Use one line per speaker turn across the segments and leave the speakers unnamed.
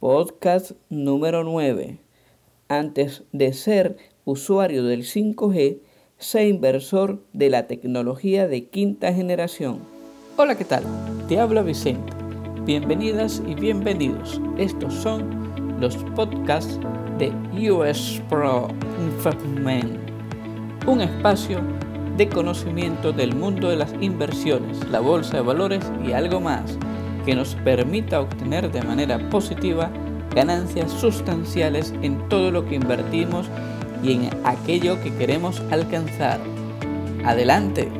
Podcast número 9. Antes de ser usuario del 5G, sé inversor de la tecnología de quinta generación. Hola, ¿qué tal? Te habla Vicente. Bienvenidas y bienvenidos. Estos son los podcasts de US Pro Investment, un espacio de conocimiento del mundo de las inversiones, la bolsa de valores y algo más que nos permita obtener de manera positiva ganancias sustanciales en todo lo que invertimos y en aquello que queremos alcanzar. Adelante.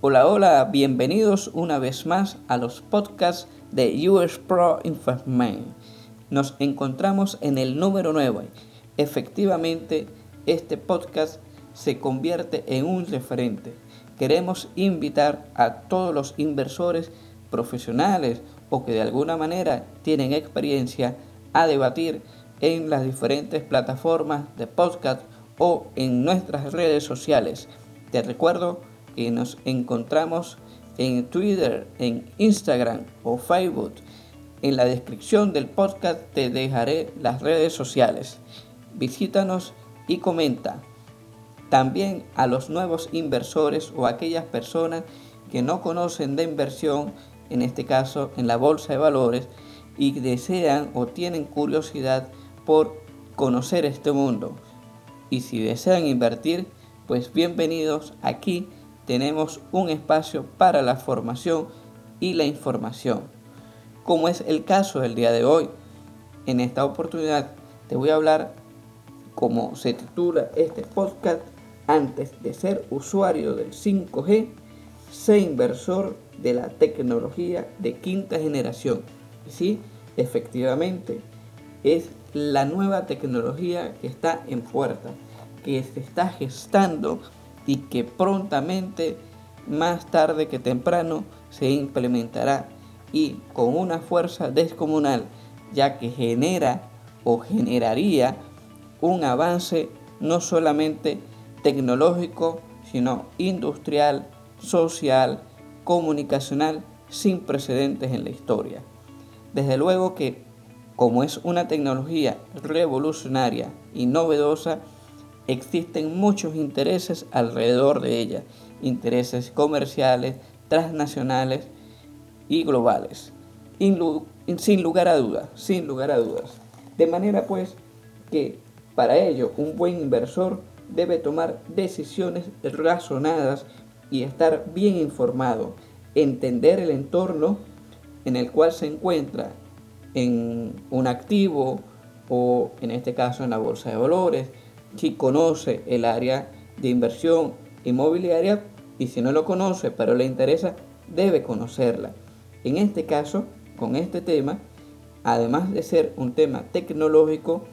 Hola, hola, bienvenidos una vez más a los podcasts de US Pro Investment. Nos encontramos en el número 9. Efectivamente, este podcast se convierte en un referente. Queremos invitar a todos los inversores profesionales o que de alguna manera tienen experiencia a debatir en las diferentes plataformas de podcast o en nuestras redes sociales. Te recuerdo que nos encontramos en Twitter, en Instagram o Facebook. En la descripción del podcast te dejaré las redes sociales. Visítanos y comenta. También a los nuevos inversores o aquellas personas que no conocen de inversión en este caso en la bolsa de valores, y desean o tienen curiosidad por conocer este mundo. Y si desean invertir, pues bienvenidos aquí tenemos un espacio para la formación y la información. Como es el caso del día de hoy, en esta oportunidad te voy a hablar, como se titula este podcast, antes de ser usuario del 5G, sé inversor de la tecnología de quinta generación. Sí, efectivamente, es la nueva tecnología que está en puerta, que se está gestando y que prontamente, más tarde que temprano, se implementará y con una fuerza descomunal, ya que genera o generaría un avance no solamente tecnológico, sino industrial, social, comunicacional sin precedentes en la historia. Desde luego que, como es una tecnología revolucionaria y novedosa, existen muchos intereses alrededor de ella, intereses comerciales, transnacionales y globales. sin lugar a dudas, sin lugar a dudas. De manera pues que para ello un buen inversor debe tomar decisiones razonadas y estar bien informado, entender el entorno en el cual se encuentra en un activo o en este caso en la bolsa de valores, si conoce el área de inversión inmobiliaria y si no lo conoce pero le interesa, debe conocerla. En este caso, con este tema, además de ser un tema tecnológico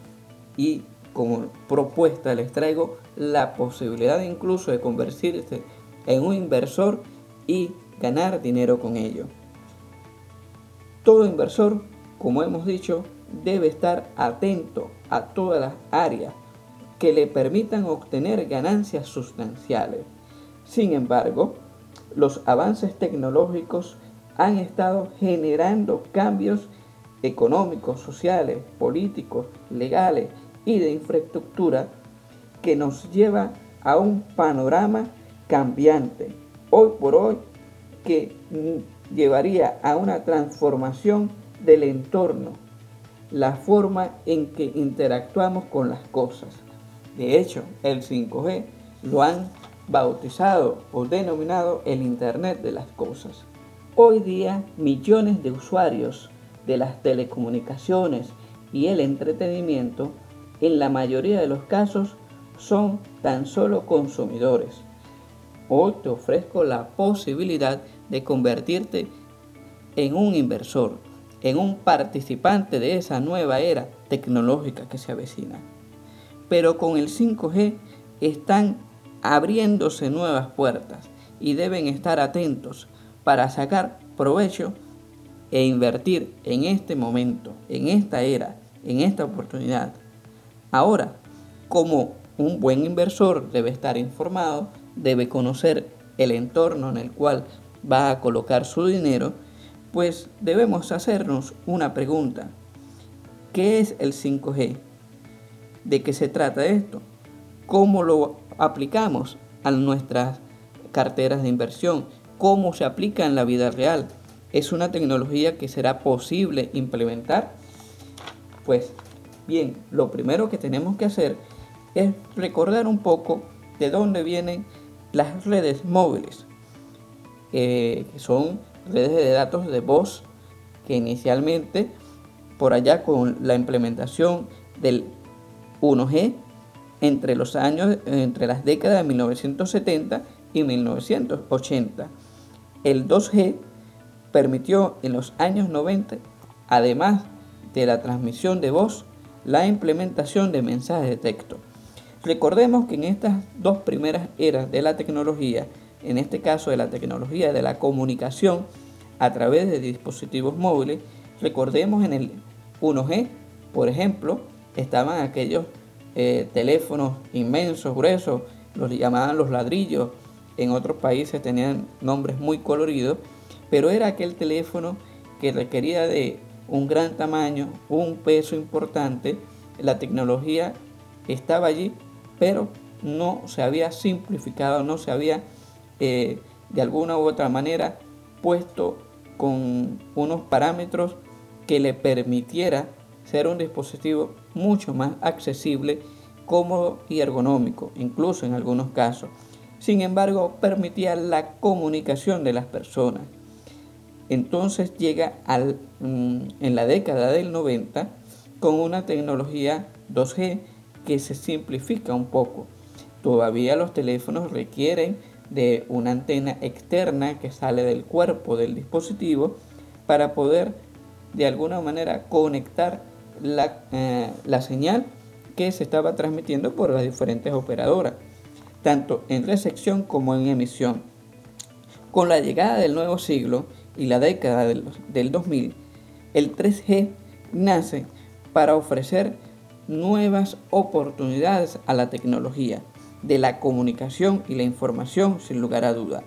y como propuesta les traigo la posibilidad incluso de convertirse en un inversor y ganar dinero con ello. Todo inversor, como hemos dicho, debe estar atento a todas las áreas que le permitan obtener ganancias sustanciales. Sin embargo, los avances tecnológicos han estado generando cambios económicos, sociales, políticos, legales y de infraestructura que nos lleva a un panorama cambiante, hoy por hoy, que llevaría a una transformación del entorno, la forma en que interactuamos con las cosas. De hecho, el 5G lo han bautizado o denominado el Internet de las Cosas. Hoy día, millones de usuarios de las telecomunicaciones y el entretenimiento, en la mayoría de los casos, son tan solo consumidores Hoy te ofrezco la posibilidad de convertirte en un inversor, en un participante de esa nueva era tecnológica que se avecina. Pero con el 5G están abriéndose nuevas puertas y deben estar atentos para sacar provecho e invertir en este momento, en esta era, en esta oportunidad. Ahora, como un buen inversor debe estar informado debe conocer el entorno en el cual va a colocar su dinero, pues debemos hacernos una pregunta. ¿Qué es el 5G? ¿De qué se trata esto? ¿Cómo lo aplicamos a nuestras carteras de inversión? ¿Cómo se aplica en la vida real? ¿Es una tecnología que será posible implementar? Pues bien, lo primero que tenemos que hacer es recordar un poco de dónde vienen las redes móviles, que son redes de datos de voz que inicialmente por allá con la implementación del 1G entre los años entre las décadas de 1970 y 1980. El 2G permitió en los años 90, además de la transmisión de voz, la implementación de mensajes de texto. Recordemos que en estas dos primeras eras de la tecnología, en este caso de la tecnología de la comunicación a través de dispositivos móviles, recordemos en el 1G, por ejemplo, estaban aquellos eh, teléfonos inmensos, gruesos, los llamaban los ladrillos, en otros países tenían nombres muy coloridos, pero era aquel teléfono que requería de un gran tamaño, un peso importante, la tecnología estaba allí pero no se había simplificado, no se había eh, de alguna u otra manera puesto con unos parámetros que le permitiera ser un dispositivo mucho más accesible, cómodo y ergonómico, incluso en algunos casos. Sin embargo, permitía la comunicación de las personas. Entonces llega al, mm, en la década del 90 con una tecnología 2G que se simplifica un poco. Todavía los teléfonos requieren de una antena externa que sale del cuerpo del dispositivo para poder de alguna manera conectar la, eh, la señal que se estaba transmitiendo por las diferentes operadoras, tanto en recepción como en emisión. Con la llegada del nuevo siglo y la década del, del 2000, el 3G nace para ofrecer nuevas oportunidades a la tecnología de la comunicación y la información sin lugar a duda.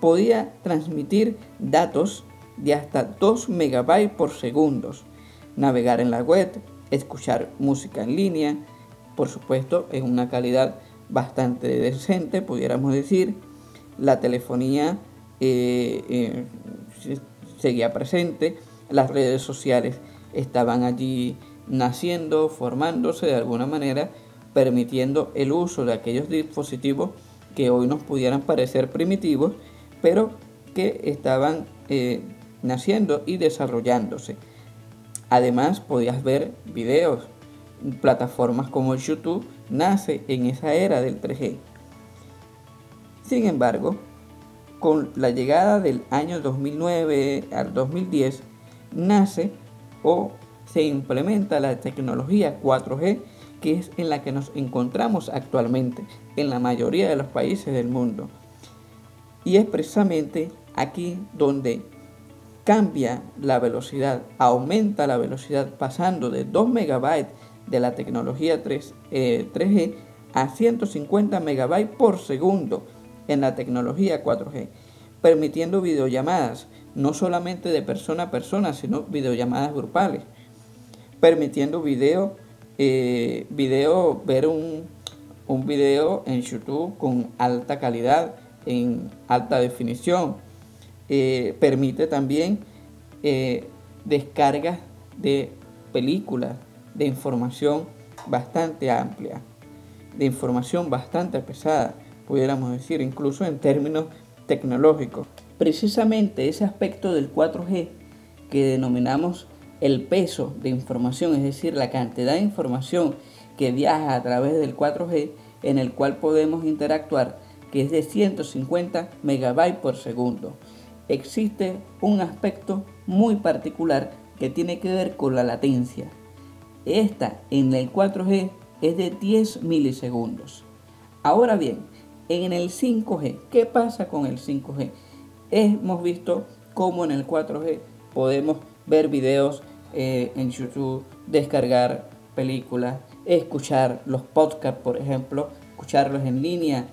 Podía transmitir datos de hasta 2 megabytes por segundo, navegar en la web, escuchar música en línea, por supuesto en una calidad bastante decente, pudiéramos decir. La telefonía eh, eh, seguía presente, las redes sociales estaban allí naciendo, formándose de alguna manera, permitiendo el uso de aquellos dispositivos que hoy nos pudieran parecer primitivos, pero que estaban eh, naciendo y desarrollándose. Además, podías ver videos, plataformas como YouTube nace en esa era del 3G. Sin embargo, con la llegada del año 2009 al 2010, nace o se implementa la tecnología 4G, que es en la que nos encontramos actualmente en la mayoría de los países del mundo. Y es precisamente aquí donde cambia la velocidad, aumenta la velocidad pasando de 2 megabytes de la tecnología 3, g eh, a 150 megabytes por segundo en la tecnología 4G, permitiendo videollamadas no solamente de persona a persona, sino videollamadas grupales permitiendo video, eh, ver un, un video en YouTube con alta calidad, en alta definición. Eh, permite también eh, descargas de películas, de información bastante amplia, de información bastante pesada, pudiéramos decir, incluso en términos tecnológicos. Precisamente ese aspecto del 4G que denominamos el peso de información, es decir, la cantidad de información que viaja a través del 4G en el cual podemos interactuar, que es de 150 megabytes por segundo. Existe un aspecto muy particular que tiene que ver con la latencia. Esta en el 4G es de 10 milisegundos. Ahora bien, en el 5G, ¿qué pasa con el 5G? Hemos visto cómo en el 4G podemos ver videos eh, en YouTube, descargar películas, escuchar los podcasts, por ejemplo, escucharlos en línea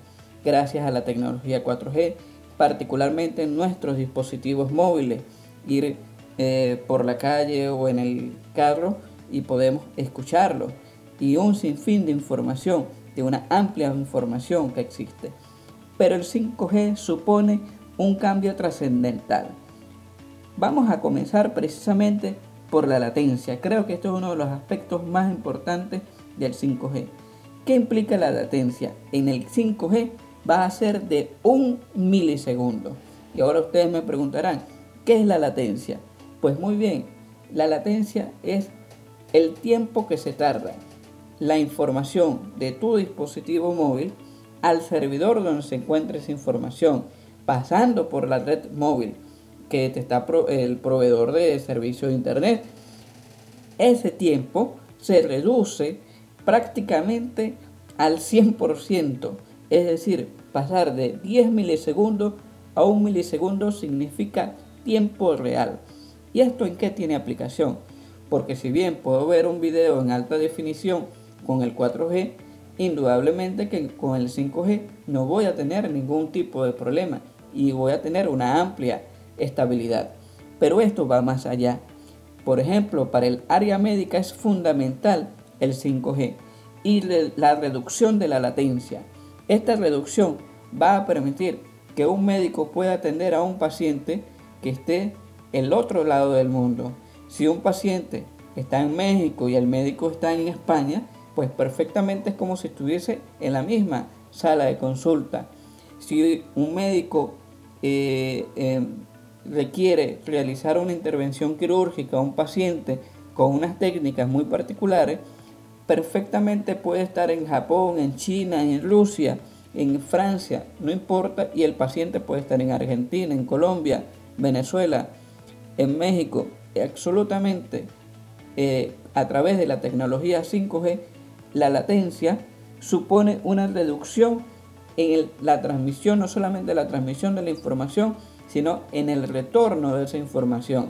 gracias a la tecnología 4G, particularmente en nuestros dispositivos móviles, ir eh, por la calle o en el carro y podemos escucharlo y un sinfín de información, de una amplia información que existe. Pero el 5G supone un cambio trascendental. Vamos a comenzar precisamente por la latencia. Creo que esto es uno de los aspectos más importantes del 5G. ¿Qué implica la latencia? En el 5G va a ser de un milisegundo. Y ahora ustedes me preguntarán, ¿qué es la latencia? Pues muy bien, la latencia es el tiempo que se tarda la información de tu dispositivo móvil al servidor donde se encuentra esa información, pasando por la red móvil que te está el proveedor de servicio de internet. Ese tiempo se reduce prácticamente al 100%, es decir, pasar de 10 milisegundos a 1 milisegundo significa tiempo real. ¿Y esto en qué tiene aplicación? Porque si bien puedo ver un video en alta definición con el 4G, indudablemente que con el 5G no voy a tener ningún tipo de problema y voy a tener una amplia estabilidad. Pero esto va más allá. Por ejemplo, para el área médica es fundamental el 5G y la reducción de la latencia. Esta reducción va a permitir que un médico pueda atender a un paciente que esté el otro lado del mundo. Si un paciente está en México y el médico está en España, pues perfectamente es como si estuviese en la misma sala de consulta. Si un médico eh, em, requiere realizar una intervención quirúrgica a un paciente con unas técnicas muy particulares, perfectamente puede estar en Japón, en China, en Rusia, en Francia, no importa, y el paciente puede estar en Argentina, en Colombia, Venezuela, en México, absolutamente eh, a través de la tecnología 5G, la latencia supone una reducción en la transmisión, no solamente la transmisión de la información, sino en el retorno de esa información.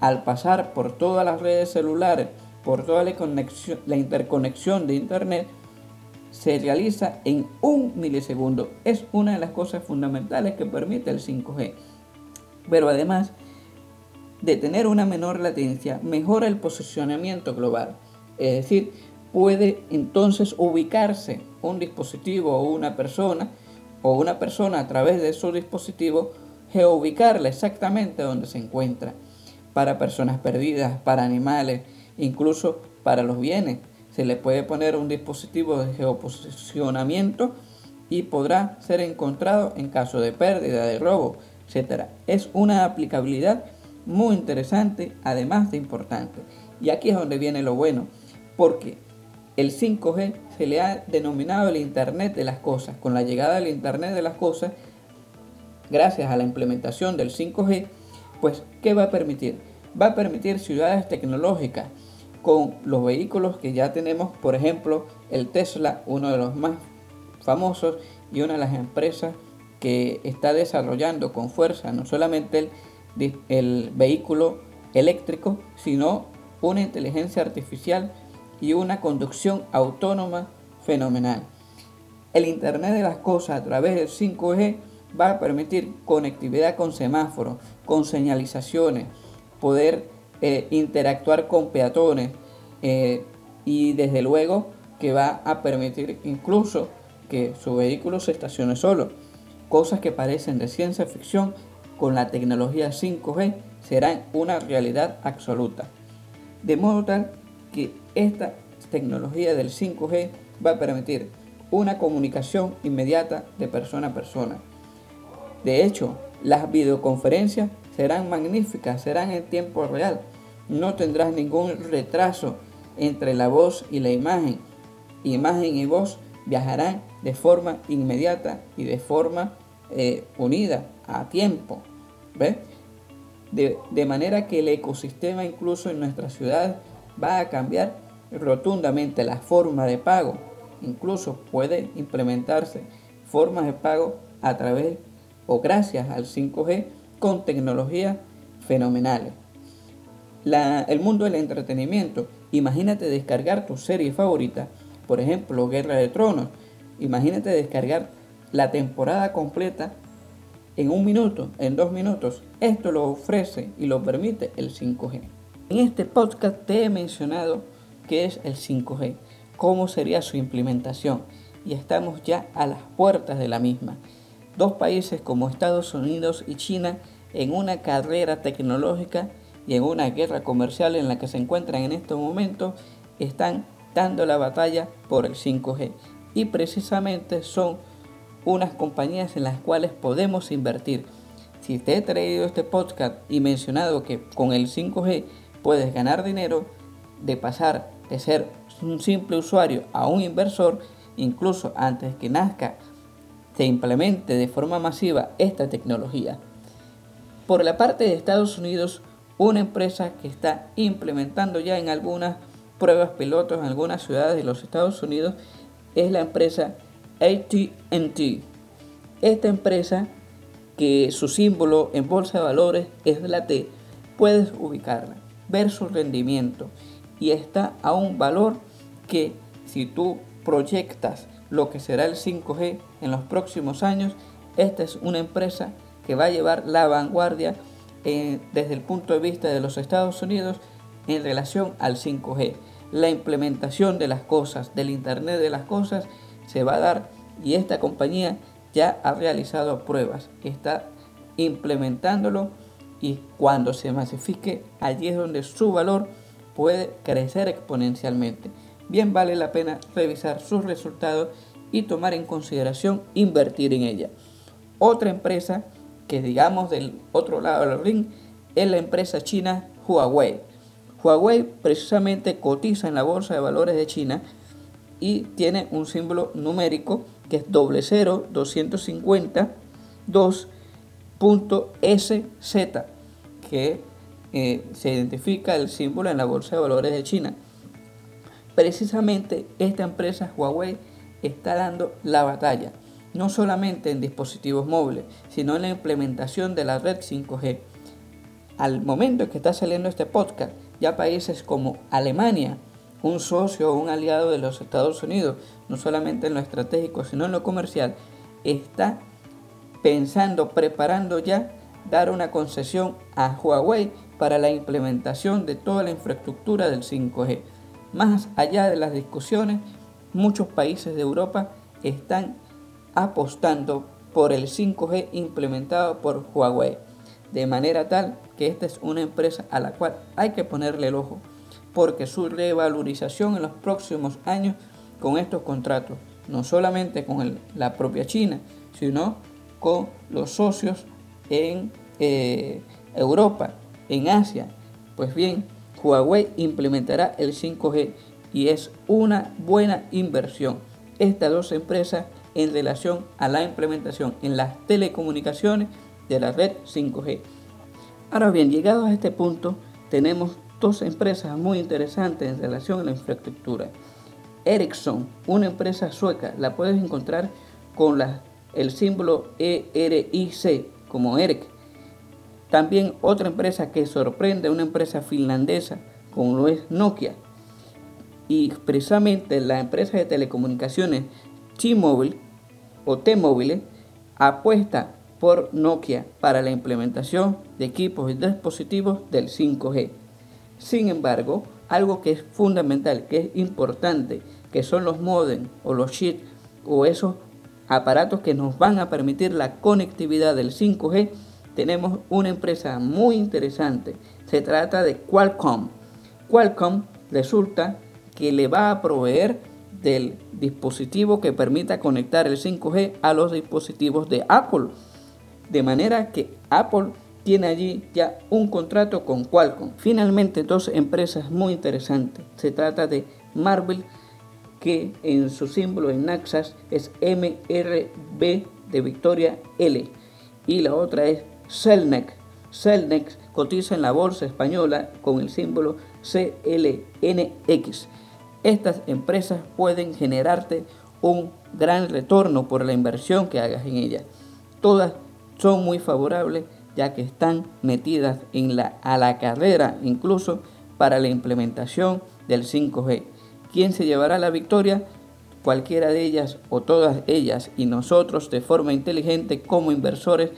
Al pasar por todas las redes celulares, por toda la, interconexión de Internet, se realiza en un milisegundo. Es una de las cosas fundamentales que permite el 5G. Pero además de tener una menor latencia, mejora el posicionamiento global. Es decir, puede entonces ubicarse un dispositivo o una persona o una persona a través de su dispositivo, geoubicarla exactamente donde se encuentra. Para personas perdidas, para animales, incluso para los bienes. Se le puede poner un dispositivo de geoposicionamiento y podrá ser encontrado en caso de pérdida, de robo, etc. Es una aplicabilidad muy interesante, además de importante. Y aquí es donde viene lo bueno, porque el 5G se le ha denominado el Internet de las Cosas. Con la llegada del Internet de las Cosas, gracias a la implementación del 5G, pues ¿qué va a permitir? Va a permitir ciudades tecnológicas con los vehículos que ya tenemos, por ejemplo, el Tesla, uno de los más famosos y una de las empresas que está desarrollando con fuerza no solamente el el vehículo eléctrico, sino una inteligencia artificial y una conducción autónoma fenomenal. El Internet de las Cosas a través del 5G va a permitir conectividad con semáforos, con señalizaciones, poder eh, interactuar con peatones eh, y desde luego que va a permitir incluso que su vehículo se estacione solo. Cosas que parecen de ciencia ficción con la tecnología 5G serán una realidad absoluta. De modo tal que esta tecnología del 5G va a permitir una comunicación inmediata de persona a persona. De hecho, las videoconferencias serán magníficas, serán en tiempo real. No tendrás ningún retraso entre la voz y la imagen. Imagen y voz viajarán de forma inmediata y de forma eh, unida a tiempo. De, manera que el ecosistema incluso en nuestras ciudades va a cambiar rotundamente la forma de pago. Incluso puede implementarse formas de pago a través gracias al 5G con tecnologías fenomenales. el mundo del entretenimiento. Imagínate descargar tu serie favorita, por ejemplo Guerra de Tronos. Imagínate descargar la temporada completa en un minuto, en dos minutos. Esto lo ofrece y lo permite el 5G. En este podcast te he mencionado qué es el 5G, cómo sería su implementación y estamos ya a las puertas de la misma. Dos países como Estados Unidos y China en una carrera tecnológica y en una guerra comercial en la que se encuentran en estos momentos están dando la batalla por el 5G y precisamente son unas compañías en las cuales podemos invertir. Si te he traído este podcast y mencionado que con el 5G puedes ganar dinero, de pasar de ser un simple usuario a un inversor, incluso antes que nazca, se implemente de forma masiva esta tecnología. Por la parte de Estados Unidos, una empresa que está implementando ya en algunas pruebas pilotos en algunas ciudades de los Estados Unidos es la empresa ATT. Esta empresa, que su símbolo en bolsa de valores es la T, puedes ubicarla, ver su rendimiento y está a un valor que si tú proyectas lo que será el 5G en los próximos años, esta es una empresa que va a llevar la vanguardia eh, desde el punto de vista de los Estados Unidos en relación al 5G. La implementación de las cosas, del Internet de las cosas, se va a dar y esta compañía ya ha realizado pruebas, está implementándolo y cuando se masifique, allí es donde su valor puede crecer exponencialmente. Bien vale la pena revisar sus resultados y tomar en consideración invertir en ella. Otra empresa que digamos del otro lado del ring es la empresa china Huawei. Huawei precisamente cotiza en la bolsa de valores de China y tiene un símbolo numérico que es doble 250 2.SZ que eh, se identifica el símbolo en la bolsa de valores de China. Precisamente esta empresa Huawei está dando la batalla, no solamente en dispositivos móviles, sino en la implementación de la red 5G. Al momento que está saliendo este podcast, ya países como Alemania, un socio o un aliado de los Estados Unidos, no solamente en lo estratégico, sino en lo comercial, está pensando, preparando ya dar una concesión a Huawei para la implementación de toda la infraestructura del 5G. Más allá de las discusiones, muchos países de Europa están apostando por el 5G implementado por Huawei, de manera tal que esta es una empresa a la cual hay que ponerle el ojo, porque su revalorización en los próximos años con estos contratos, no solamente con la propia China, sino con los socios en eh, Europa, en Asia. Pues bien, Huawei implementará el 5G y es una buena inversión. Estas dos empresas en relación a la implementación en las telecomunicaciones de la red 5G. Ahora bien, llegados a este punto, tenemos dos empresas muy interesantes en relación a la infraestructura. Ericsson, una empresa sueca, la puedes encontrar con el símbolo ERIC como ERIC. También otra empresa que sorprende, una empresa finlandesa, como lo es Nokia. Y precisamente la empresa de telecomunicaciones T-Mobile o T-Mobile apuesta por Nokia para la implementación de equipos y dispositivos del 5G. Sin embargo, algo que es fundamental, que es importante, que son los modems o los chips o esos aparatos que nos van a permitir la conectividad del 5G, tenemos una empresa muy interesante. Se trata de Qualcomm. Qualcomm resulta que le va a proveer del dispositivo que permita conectar el 5G a los dispositivos de Apple. De manera que Apple tiene allí ya un contrato con Qualcomm. Finalmente, dos empresas muy interesantes. Se trata de Marvel, que en su símbolo en Naxas es MRB de Victoria L. Y la otra es Celnex. Celnex cotiza en la bolsa española con el símbolo CLNX. Estas empresas pueden generarte un gran retorno por la inversión que hagas en ellas. Todas son muy favorables ya que están metidas en la, a la carrera incluso para la implementación del 5G. ¿Quién se llevará la victoria? Cualquiera de ellas o todas ellas y nosotros de forma inteligente como inversores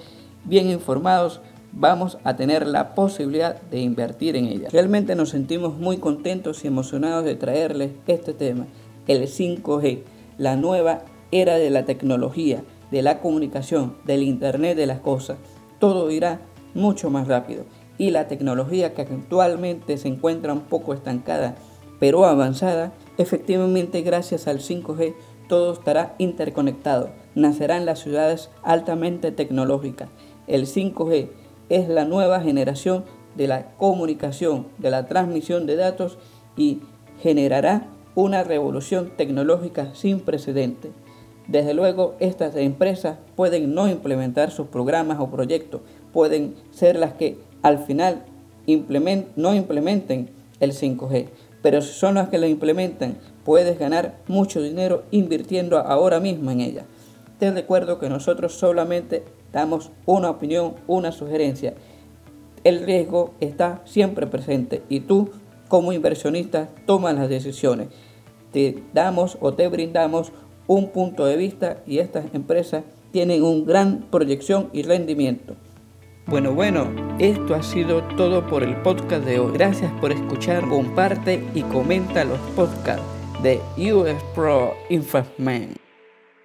bien informados vamos a tener la posibilidad de invertir en ella. Realmente nos sentimos muy contentos y emocionados de traerles este tema, el 5G, la nueva era de la tecnología, de la comunicación, del Internet de las cosas. Todo irá mucho más rápido y la tecnología que actualmente se encuentra un poco estancada pero avanzada, efectivamente gracias al 5G todo estará interconectado. Nacerán las ciudades altamente tecnológicas. El 5G es la nueva generación de la comunicación, de la transmisión de datos y generará una revolución tecnológica sin precedentes. Desde luego, estas empresas pueden no implementar sus programas o proyectos, pueden ser las que al final no implementen el 5G, pero si son las que lo implementan, puedes ganar mucho dinero invirtiendo ahora mismo en ella. Te recuerdo que nosotros solamente damos una opinión, una sugerencia. El riesgo está siempre presente y tú como inversionista tomas las decisiones. Te damos o te brindamos un punto de vista y estas empresas tienen una gran proyección y rendimiento. Bueno, bueno, esto ha sido todo por el podcast de hoy. Gracias por escuchar, comparte y comenta los podcasts de US Pro Investment.